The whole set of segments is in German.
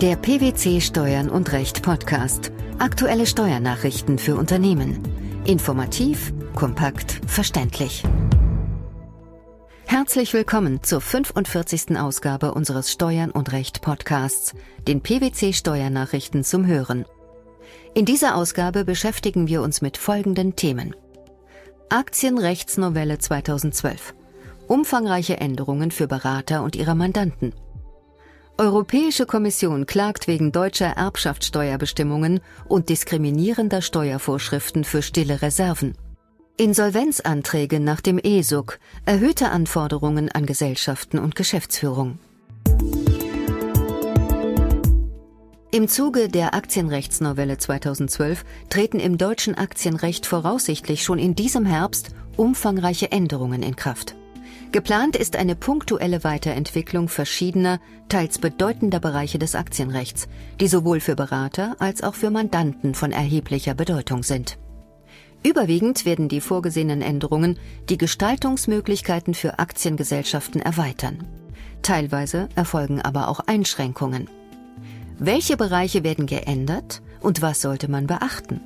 Der PwC Steuern und Recht Podcast. Aktuelle Steuernachrichten für Unternehmen. Informativ, kompakt, verständlich. Herzlich willkommen zur 45. Ausgabe unseres Steuern und Recht Podcasts, den PwC Steuernachrichten zum Hören. In dieser Ausgabe beschäftigen wir uns mit folgenden Themen. Aktienrechtsnovelle 2012. Umfangreiche Änderungen für Berater und ihre Mandanten. Europäische Kommission klagt wegen deutscher Erbschaftssteuerbestimmungen und diskriminierender Steuervorschriften für stille Reserven. Insolvenzanträge nach dem ESUG, erhöhte Anforderungen an Gesellschaften und Geschäftsführung. Im Zuge der Aktienrechtsnovelle 2012 treten im deutschen Aktienrecht voraussichtlich schon in diesem Herbst umfangreiche Änderungen in Kraft. Geplant ist eine punktuelle Weiterentwicklung verschiedener, teils bedeutender Bereiche des Aktienrechts, die sowohl für Berater als auch für Mandanten von erheblicher Bedeutung sind. Überwiegend werden die vorgesehenen Änderungen die Gestaltungsmöglichkeiten für Aktiengesellschaften erweitern. Teilweise erfolgen aber auch Einschränkungen. Welche Bereiche werden geändert und was sollte man beachten?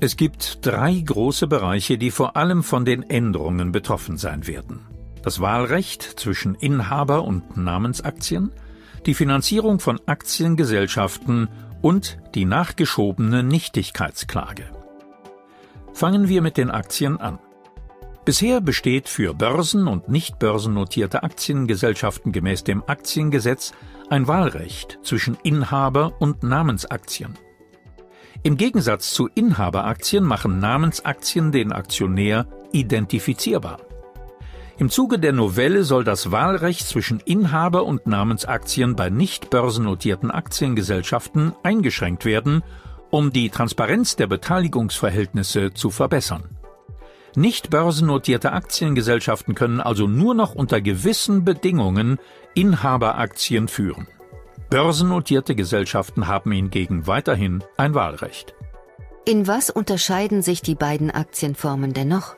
Es gibt drei große Bereiche, die vor allem von den Änderungen betroffen sein werden das Wahlrecht zwischen Inhaber und Namensaktien, die Finanzierung von Aktiengesellschaften und die nachgeschobene Nichtigkeitsklage. Fangen wir mit den Aktien an. Bisher besteht für börsen- und nicht börsennotierte Aktiengesellschaften gemäß dem Aktiengesetz ein Wahlrecht zwischen Inhaber und Namensaktien. Im Gegensatz zu Inhaberaktien machen Namensaktien den Aktionär identifizierbar. Im Zuge der Novelle soll das Wahlrecht zwischen Inhaber und Namensaktien bei nicht börsennotierten Aktiengesellschaften eingeschränkt werden, um die Transparenz der Beteiligungsverhältnisse zu verbessern. Nicht börsennotierte Aktiengesellschaften können also nur noch unter gewissen Bedingungen Inhaberaktien führen. Börsennotierte Gesellschaften haben hingegen weiterhin ein Wahlrecht. In was unterscheiden sich die beiden Aktienformen dennoch?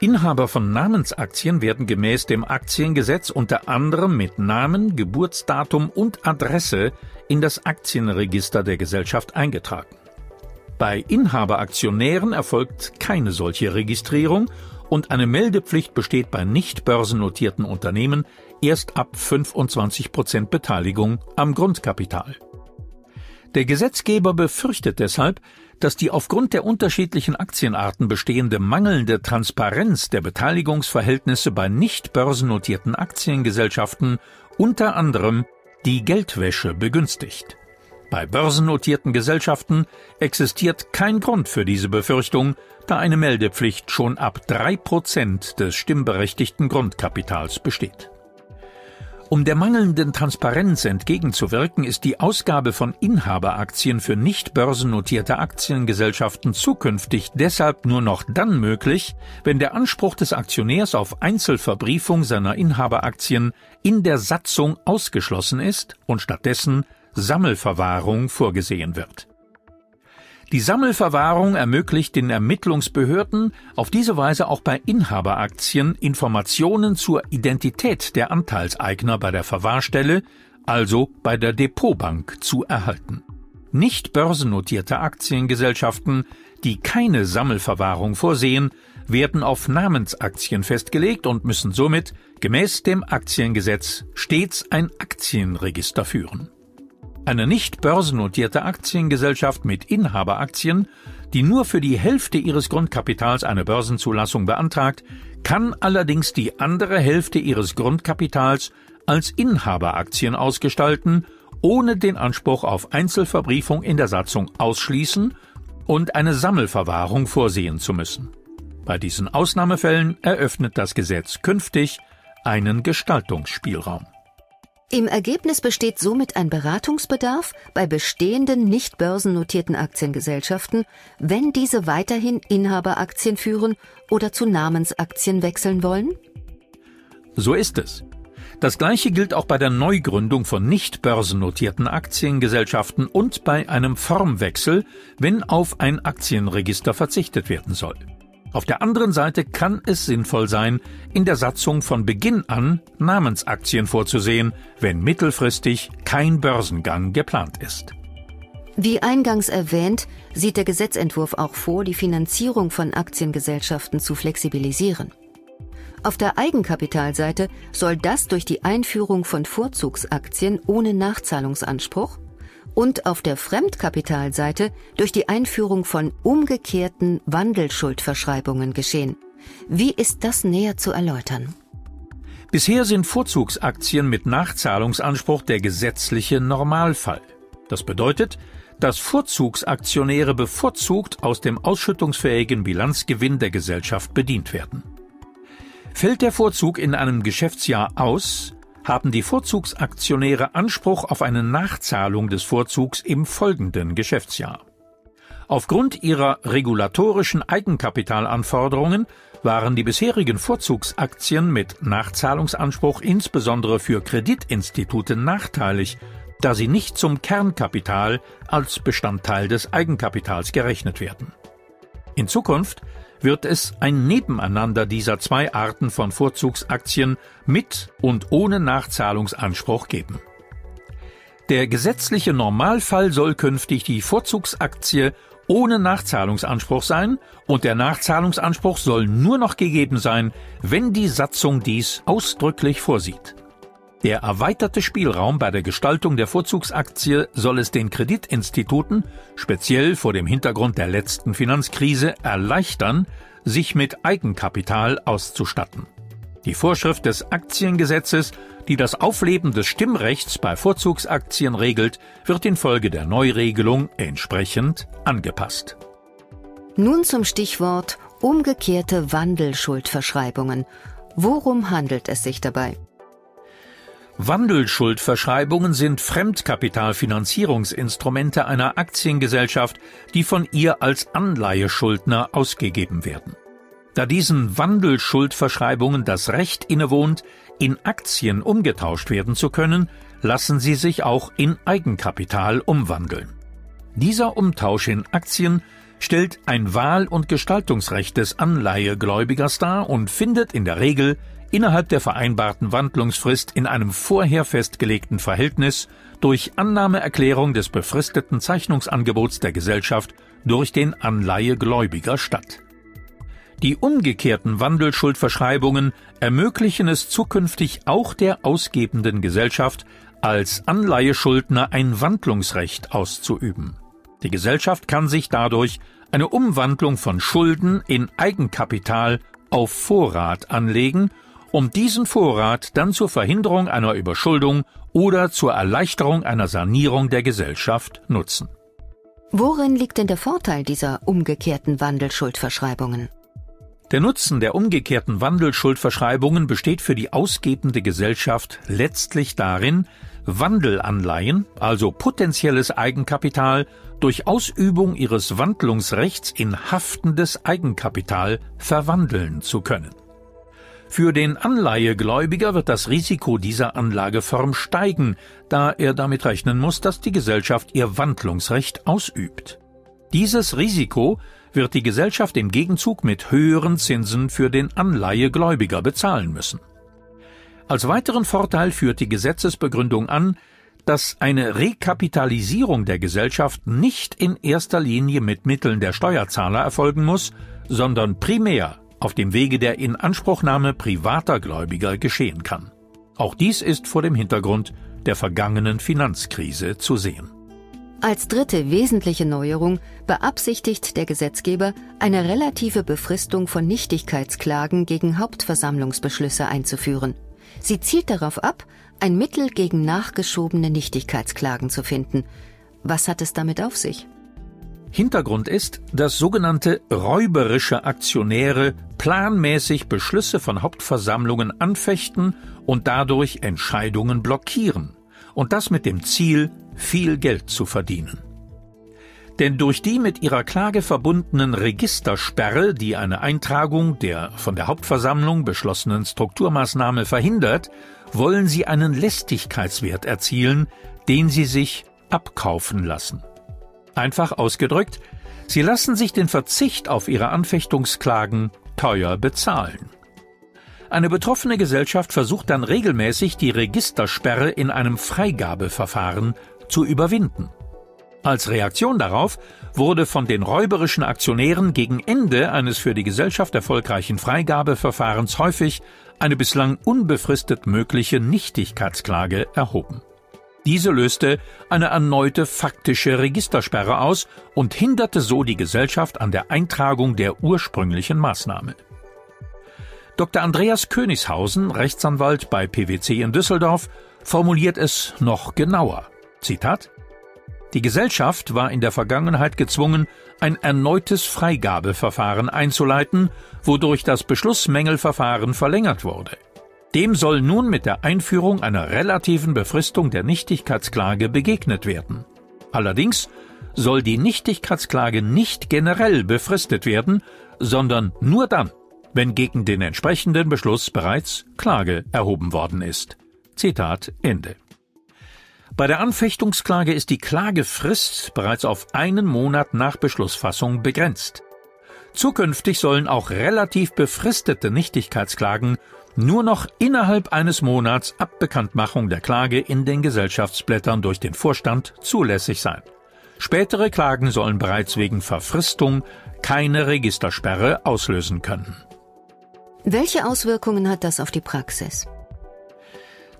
Inhaber von Namensaktien werden gemäß dem Aktiengesetz unter anderem mit Namen, Geburtsdatum und Adresse in das Aktienregister der Gesellschaft eingetragen. Bei Inhaberaktionären erfolgt keine solche Registrierung und eine Meldepflicht besteht bei nicht börsennotierten Unternehmen erst ab 25 Prozent Beteiligung am Grundkapital. Der Gesetzgeber befürchtet deshalb, dass die aufgrund der unterschiedlichen Aktienarten bestehende mangelnde Transparenz der Beteiligungsverhältnisse bei nicht börsennotierten Aktiengesellschaften unter anderem die Geldwäsche begünstigt. Bei börsennotierten Gesellschaften existiert kein Grund für diese Befürchtung, da eine Meldepflicht schon ab drei Prozent des stimmberechtigten Grundkapitals besteht. Um der mangelnden Transparenz entgegenzuwirken, ist die Ausgabe von Inhaberaktien für nicht börsennotierte Aktiengesellschaften zukünftig deshalb nur noch dann möglich, wenn der Anspruch des Aktionärs auf Einzelverbriefung seiner Inhaberaktien in der Satzung ausgeschlossen ist und stattdessen Sammelverwahrung vorgesehen wird. Die Sammelverwahrung ermöglicht den Ermittlungsbehörden auf diese Weise auch bei Inhaberaktien Informationen zur Identität der Anteilseigner bei der Verwahrstelle, also bei der Depotbank, zu erhalten. Nicht börsennotierte Aktiengesellschaften, die keine Sammelverwahrung vorsehen, werden auf Namensaktien festgelegt und müssen somit gemäß dem Aktiengesetz stets ein Aktienregister führen. Eine nicht börsennotierte Aktiengesellschaft mit Inhaberaktien, die nur für die Hälfte ihres Grundkapitals eine Börsenzulassung beantragt, kann allerdings die andere Hälfte ihres Grundkapitals als Inhaberaktien ausgestalten, ohne den Anspruch auf Einzelverbriefung in der Satzung ausschließen und eine Sammelverwahrung vorsehen zu müssen. Bei diesen Ausnahmefällen eröffnet das Gesetz künftig einen Gestaltungsspielraum. Im Ergebnis besteht somit ein Beratungsbedarf bei bestehenden nicht börsennotierten Aktiengesellschaften, wenn diese weiterhin Inhaberaktien führen oder zu Namensaktien wechseln wollen? So ist es. Das gleiche gilt auch bei der Neugründung von nicht börsennotierten Aktiengesellschaften und bei einem Formwechsel, wenn auf ein Aktienregister verzichtet werden soll. Auf der anderen Seite kann es sinnvoll sein, in der Satzung von Beginn an Namensaktien vorzusehen, wenn mittelfristig kein Börsengang geplant ist. Wie eingangs erwähnt, sieht der Gesetzentwurf auch vor, die Finanzierung von Aktiengesellschaften zu flexibilisieren. Auf der Eigenkapitalseite soll das durch die Einführung von Vorzugsaktien ohne Nachzahlungsanspruch und auf der Fremdkapitalseite durch die Einführung von umgekehrten Wandelschuldverschreibungen geschehen. Wie ist das näher zu erläutern? Bisher sind Vorzugsaktien mit Nachzahlungsanspruch der gesetzliche Normalfall. Das bedeutet, dass Vorzugsaktionäre bevorzugt aus dem ausschüttungsfähigen Bilanzgewinn der Gesellschaft bedient werden. Fällt der Vorzug in einem Geschäftsjahr aus, haben die Vorzugsaktionäre Anspruch auf eine Nachzahlung des Vorzugs im folgenden Geschäftsjahr. Aufgrund ihrer regulatorischen Eigenkapitalanforderungen waren die bisherigen Vorzugsaktien mit Nachzahlungsanspruch insbesondere für Kreditinstitute nachteilig, da sie nicht zum Kernkapital als Bestandteil des Eigenkapitals gerechnet werden. In Zukunft wird es ein Nebeneinander dieser zwei Arten von Vorzugsaktien mit und ohne Nachzahlungsanspruch geben. Der gesetzliche Normalfall soll künftig die Vorzugsaktie ohne Nachzahlungsanspruch sein und der Nachzahlungsanspruch soll nur noch gegeben sein, wenn die Satzung dies ausdrücklich vorsieht. Der erweiterte Spielraum bei der Gestaltung der Vorzugsaktie soll es den Kreditinstituten, speziell vor dem Hintergrund der letzten Finanzkrise, erleichtern, sich mit Eigenkapital auszustatten. Die Vorschrift des Aktiengesetzes, die das Aufleben des Stimmrechts bei Vorzugsaktien regelt, wird infolge der Neuregelung entsprechend angepasst. Nun zum Stichwort umgekehrte Wandelschuldverschreibungen. Worum handelt es sich dabei? Wandelschuldverschreibungen sind Fremdkapitalfinanzierungsinstrumente einer Aktiengesellschaft, die von ihr als Anleiheschuldner ausgegeben werden. Da diesen Wandelschuldverschreibungen das Recht innewohnt, in Aktien umgetauscht werden zu können, lassen sie sich auch in Eigenkapital umwandeln. Dieser Umtausch in Aktien stellt ein Wahl- und Gestaltungsrecht des Anleihegläubigers dar und findet in der Regel innerhalb der vereinbarten Wandlungsfrist in einem vorher festgelegten Verhältnis durch Annahmeerklärung des befristeten Zeichnungsangebots der Gesellschaft durch den Anleihegläubiger statt. Die umgekehrten Wandelschuldverschreibungen ermöglichen es zukünftig auch der ausgebenden Gesellschaft, als Anleiheschuldner ein Wandlungsrecht auszuüben. Die Gesellschaft kann sich dadurch eine Umwandlung von Schulden in Eigenkapital auf Vorrat anlegen um diesen Vorrat dann zur Verhinderung einer Überschuldung oder zur Erleichterung einer Sanierung der Gesellschaft nutzen. Worin liegt denn der Vorteil dieser umgekehrten Wandelschuldverschreibungen? Der Nutzen der umgekehrten Wandelschuldverschreibungen besteht für die ausgebende Gesellschaft letztlich darin, Wandelanleihen, also potenzielles Eigenkapital, durch Ausübung ihres Wandlungsrechts in haftendes Eigenkapital verwandeln zu können. Für den Anleihegläubiger wird das Risiko dieser Anlageform steigen, da er damit rechnen muss, dass die Gesellschaft ihr Wandlungsrecht ausübt. Dieses Risiko wird die Gesellschaft im Gegenzug mit höheren Zinsen für den Anleihegläubiger bezahlen müssen. Als weiteren Vorteil führt die Gesetzesbegründung an, dass eine Rekapitalisierung der Gesellschaft nicht in erster Linie mit Mitteln der Steuerzahler erfolgen muss, sondern primär auf dem Wege der Inanspruchnahme privater Gläubiger geschehen kann. Auch dies ist vor dem Hintergrund der vergangenen Finanzkrise zu sehen. Als dritte wesentliche Neuerung beabsichtigt der Gesetzgeber, eine relative Befristung von Nichtigkeitsklagen gegen Hauptversammlungsbeschlüsse einzuführen. Sie zielt darauf ab, ein Mittel gegen nachgeschobene Nichtigkeitsklagen zu finden. Was hat es damit auf sich? Hintergrund ist, dass sogenannte räuberische Aktionäre planmäßig Beschlüsse von Hauptversammlungen anfechten und dadurch Entscheidungen blockieren, und das mit dem Ziel, viel Geld zu verdienen. Denn durch die mit ihrer Klage verbundenen Registersperre, die eine Eintragung der von der Hauptversammlung beschlossenen Strukturmaßnahme verhindert, wollen sie einen Lästigkeitswert erzielen, den sie sich abkaufen lassen. Einfach ausgedrückt, Sie lassen sich den Verzicht auf ihre Anfechtungsklagen teuer bezahlen. Eine betroffene Gesellschaft versucht dann regelmäßig, die Registersperre in einem Freigabeverfahren zu überwinden. Als Reaktion darauf wurde von den räuberischen Aktionären gegen Ende eines für die Gesellschaft erfolgreichen Freigabeverfahrens häufig eine bislang unbefristet mögliche Nichtigkeitsklage erhoben. Diese löste eine erneute faktische Registersperre aus und hinderte so die Gesellschaft an der Eintragung der ursprünglichen Maßnahme. Dr. Andreas Königshausen, Rechtsanwalt bei PwC in Düsseldorf, formuliert es noch genauer. Zitat Die Gesellschaft war in der Vergangenheit gezwungen, ein erneutes Freigabeverfahren einzuleiten, wodurch das Beschlussmängelverfahren verlängert wurde. Dem soll nun mit der Einführung einer relativen Befristung der Nichtigkeitsklage begegnet werden. Allerdings soll die Nichtigkeitsklage nicht generell befristet werden, sondern nur dann, wenn gegen den entsprechenden Beschluss bereits Klage erhoben worden ist. Zitat Ende. Bei der Anfechtungsklage ist die Klagefrist bereits auf einen Monat nach Beschlussfassung begrenzt. Zukünftig sollen auch relativ befristete Nichtigkeitsklagen nur noch innerhalb eines Monats ab Bekanntmachung der Klage in den Gesellschaftsblättern durch den Vorstand zulässig sein. Spätere Klagen sollen bereits wegen Verfristung keine Registersperre auslösen können. Welche Auswirkungen hat das auf die Praxis?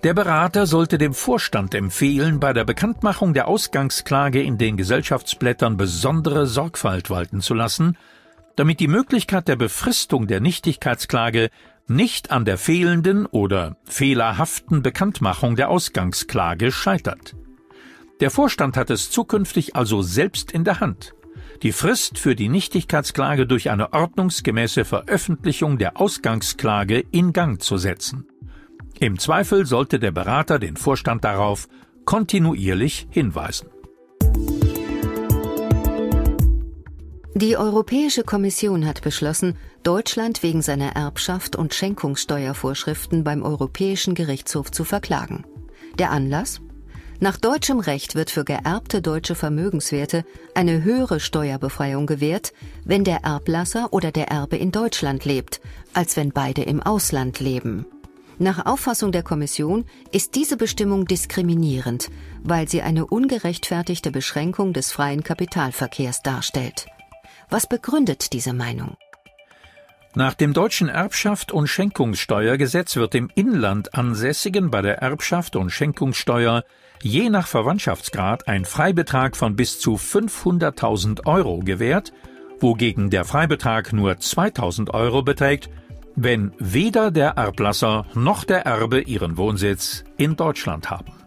Der Berater sollte dem Vorstand empfehlen, bei der Bekanntmachung der Ausgangsklage in den Gesellschaftsblättern besondere Sorgfalt walten zu lassen, damit die Möglichkeit der Befristung der Nichtigkeitsklage nicht an der fehlenden oder fehlerhaften Bekanntmachung der Ausgangsklage scheitert. Der Vorstand hat es zukünftig also selbst in der Hand die Frist für die Nichtigkeitsklage durch eine ordnungsgemäße Veröffentlichung der Ausgangsklage in Gang zu setzen. Im Zweifel sollte der Berater den Vorstand darauf kontinuierlich hinweisen. Die Europäische Kommission hat beschlossen, Deutschland wegen seiner Erbschaft und Schenkungssteuervorschriften beim Europäischen Gerichtshof zu verklagen. Der Anlass? Nach deutschem Recht wird für geerbte deutsche Vermögenswerte eine höhere Steuerbefreiung gewährt, wenn der Erblasser oder der Erbe in Deutschland lebt, als wenn beide im Ausland leben. Nach Auffassung der Kommission ist diese Bestimmung diskriminierend, weil sie eine ungerechtfertigte Beschränkung des freien Kapitalverkehrs darstellt. Was begründet diese Meinung? Nach dem deutschen Erbschaft und Schenkungssteuergesetz wird dem Inland Ansässigen bei der Erbschaft und Schenkungssteuer je nach Verwandtschaftsgrad ein Freibetrag von bis zu 500.000 Euro gewährt, wogegen der Freibetrag nur 2.000 Euro beträgt, wenn weder der Erblasser noch der Erbe ihren Wohnsitz in Deutschland haben.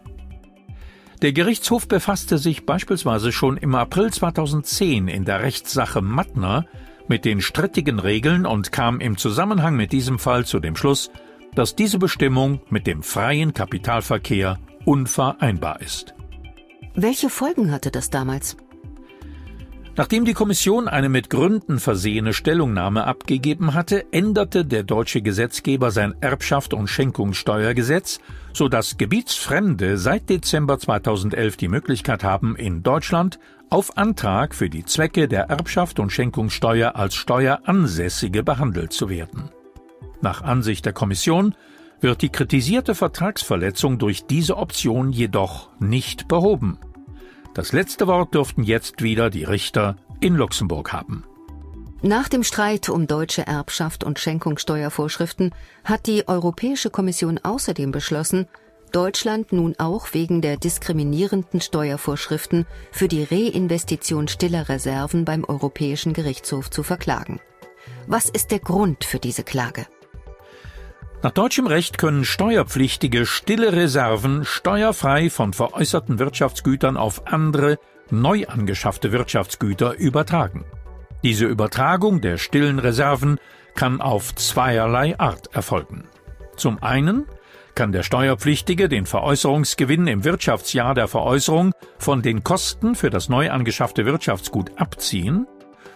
Der Gerichtshof befasste sich beispielsweise schon im April 2010 in der Rechtssache Mattner mit den strittigen Regeln und kam im Zusammenhang mit diesem Fall zu dem Schluss, dass diese Bestimmung mit dem freien Kapitalverkehr unvereinbar ist. Welche Folgen hatte das damals? Nachdem die Kommission eine mit Gründen versehene Stellungnahme abgegeben hatte, änderte der deutsche Gesetzgeber sein Erbschaft- und Schenkungssteuergesetz, so dass Gebietsfremde seit Dezember 2011 die Möglichkeit haben, in Deutschland auf Antrag für die Zwecke der Erbschaft und Schenkungssteuer als Steueransässige behandelt zu werden. Nach Ansicht der Kommission wird die kritisierte Vertragsverletzung durch diese Option jedoch nicht behoben. Das letzte Wort dürften jetzt wieder die Richter in Luxemburg haben. Nach dem Streit um deutsche Erbschaft und Schenkungssteuervorschriften hat die Europäische Kommission außerdem beschlossen, Deutschland nun auch wegen der diskriminierenden Steuervorschriften für die Reinvestition stiller Reserven beim Europäischen Gerichtshof zu verklagen. Was ist der Grund für diese Klage? Nach deutschem Recht können Steuerpflichtige stille Reserven steuerfrei von veräußerten Wirtschaftsgütern auf andere, neu angeschaffte Wirtschaftsgüter übertragen. Diese Übertragung der stillen Reserven kann auf zweierlei Art erfolgen. Zum einen kann der Steuerpflichtige den Veräußerungsgewinn im Wirtschaftsjahr der Veräußerung von den Kosten für das neu angeschaffte Wirtschaftsgut abziehen,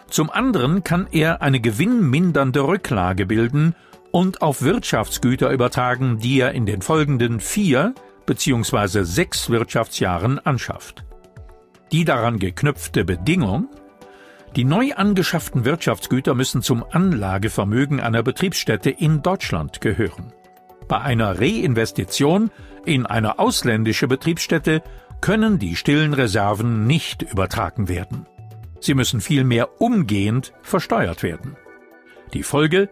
zum anderen kann er eine gewinnmindernde Rücklage bilden und auf Wirtschaftsgüter übertragen, die er in den folgenden vier bzw. sechs Wirtschaftsjahren anschafft. Die daran geknüpfte Bedingung Die neu angeschafften Wirtschaftsgüter müssen zum Anlagevermögen einer Betriebsstätte in Deutschland gehören. Bei einer Reinvestition in eine ausländische Betriebsstätte können die stillen Reserven nicht übertragen werden. Sie müssen vielmehr umgehend versteuert werden. Die Folge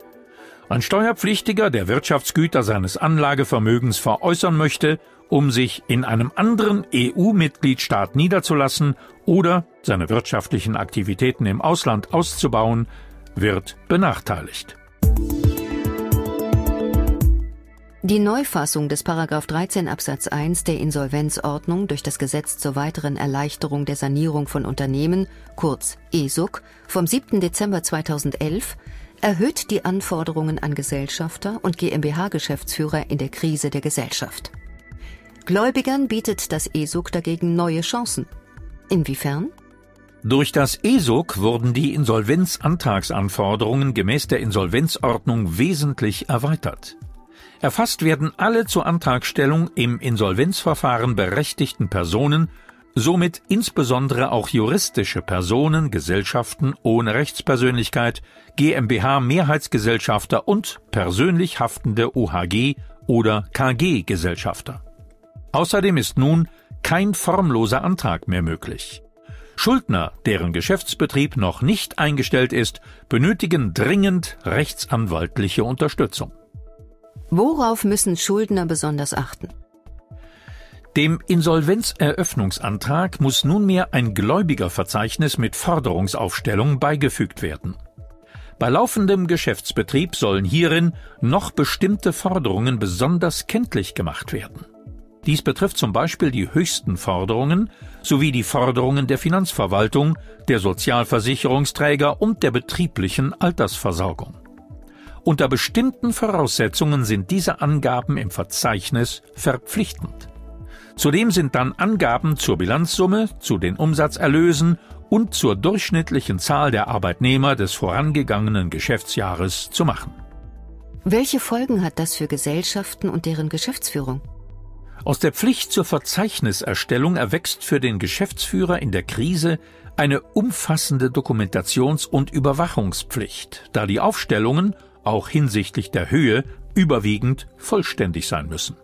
ein Steuerpflichtiger, der Wirtschaftsgüter seines Anlagevermögens veräußern möchte, um sich in einem anderen EU-Mitgliedstaat niederzulassen oder seine wirtschaftlichen Aktivitäten im Ausland auszubauen, wird benachteiligt. Die Neufassung des 13 Absatz 1 der Insolvenzordnung durch das Gesetz zur weiteren Erleichterung der Sanierung von Unternehmen, kurz ESUG, vom 7. Dezember 2011 erhöht die Anforderungen an Gesellschafter und GmbH-Geschäftsführer in der Krise der Gesellschaft. Gläubigern bietet das ESUG dagegen neue Chancen. Inwiefern? Durch das ESUG wurden die Insolvenzantragsanforderungen gemäß der Insolvenzordnung wesentlich erweitert. Erfasst werden alle zur Antragstellung im Insolvenzverfahren berechtigten Personen, somit insbesondere auch juristische Personen, Gesellschaften ohne Rechtspersönlichkeit, GmbH Mehrheitsgesellschafter und persönlich haftende OHG oder KG Gesellschafter. Außerdem ist nun kein formloser Antrag mehr möglich. Schuldner, deren Geschäftsbetrieb noch nicht eingestellt ist, benötigen dringend rechtsanwaltliche Unterstützung. Worauf müssen Schuldner besonders achten? Dem Insolvenzeröffnungsantrag muss nunmehr ein Gläubigerverzeichnis mit Forderungsaufstellung beigefügt werden. Bei laufendem Geschäftsbetrieb sollen hierin noch bestimmte Forderungen besonders kenntlich gemacht werden. Dies betrifft zum Beispiel die höchsten Forderungen sowie die Forderungen der Finanzverwaltung, der Sozialversicherungsträger und der betrieblichen Altersversorgung. Unter bestimmten Voraussetzungen sind diese Angaben im Verzeichnis verpflichtend. Zudem sind dann Angaben zur Bilanzsumme, zu den Umsatzerlösen und zur durchschnittlichen Zahl der Arbeitnehmer des vorangegangenen Geschäftsjahres zu machen. Welche Folgen hat das für Gesellschaften und deren Geschäftsführung? Aus der Pflicht zur Verzeichniserstellung erwächst für den Geschäftsführer in der Krise eine umfassende Dokumentations- und Überwachungspflicht, da die Aufstellungen auch hinsichtlich der Höhe, überwiegend vollständig sein müssen.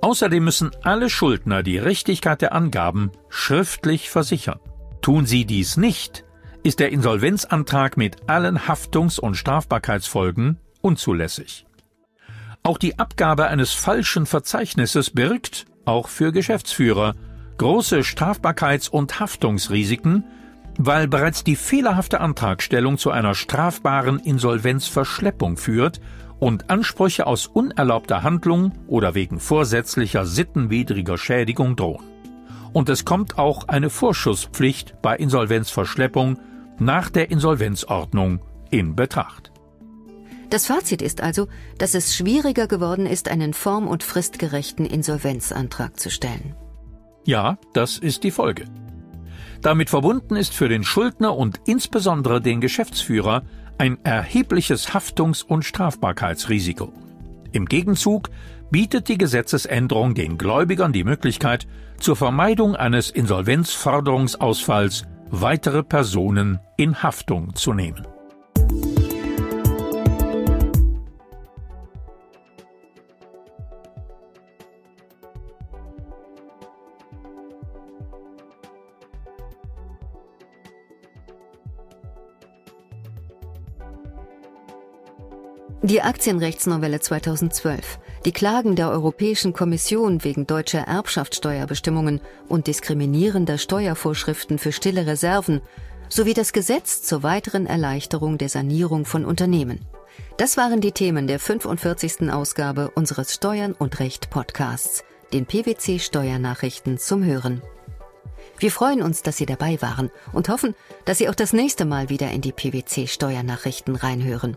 Außerdem müssen alle Schuldner die Richtigkeit der Angaben schriftlich versichern. Tun sie dies nicht, ist der Insolvenzantrag mit allen Haftungs- und Strafbarkeitsfolgen unzulässig. Auch die Abgabe eines falschen Verzeichnisses birgt, auch für Geschäftsführer, große Strafbarkeits- und Haftungsrisiken, weil bereits die fehlerhafte Antragstellung zu einer strafbaren Insolvenzverschleppung führt und Ansprüche aus unerlaubter Handlung oder wegen vorsätzlicher sittenwidriger Schädigung drohen. Und es kommt auch eine Vorschusspflicht bei Insolvenzverschleppung nach der Insolvenzordnung in Betracht. Das Fazit ist also, dass es schwieriger geworden ist, einen form- und fristgerechten Insolvenzantrag zu stellen. Ja, das ist die Folge. Damit verbunden ist für den Schuldner und insbesondere den Geschäftsführer ein erhebliches Haftungs- und Strafbarkeitsrisiko. Im Gegenzug bietet die Gesetzesänderung den Gläubigern die Möglichkeit, zur Vermeidung eines Insolvenzforderungsausfalls weitere Personen in Haftung zu nehmen. Die Aktienrechtsnovelle 2012, die Klagen der Europäischen Kommission wegen deutscher Erbschaftssteuerbestimmungen und diskriminierender Steuervorschriften für stille Reserven sowie das Gesetz zur weiteren Erleichterung der Sanierung von Unternehmen. Das waren die Themen der 45. Ausgabe unseres Steuern und Recht Podcasts, den PwC Steuernachrichten zum Hören. Wir freuen uns, dass Sie dabei waren und hoffen, dass Sie auch das nächste Mal wieder in die PwC Steuernachrichten reinhören.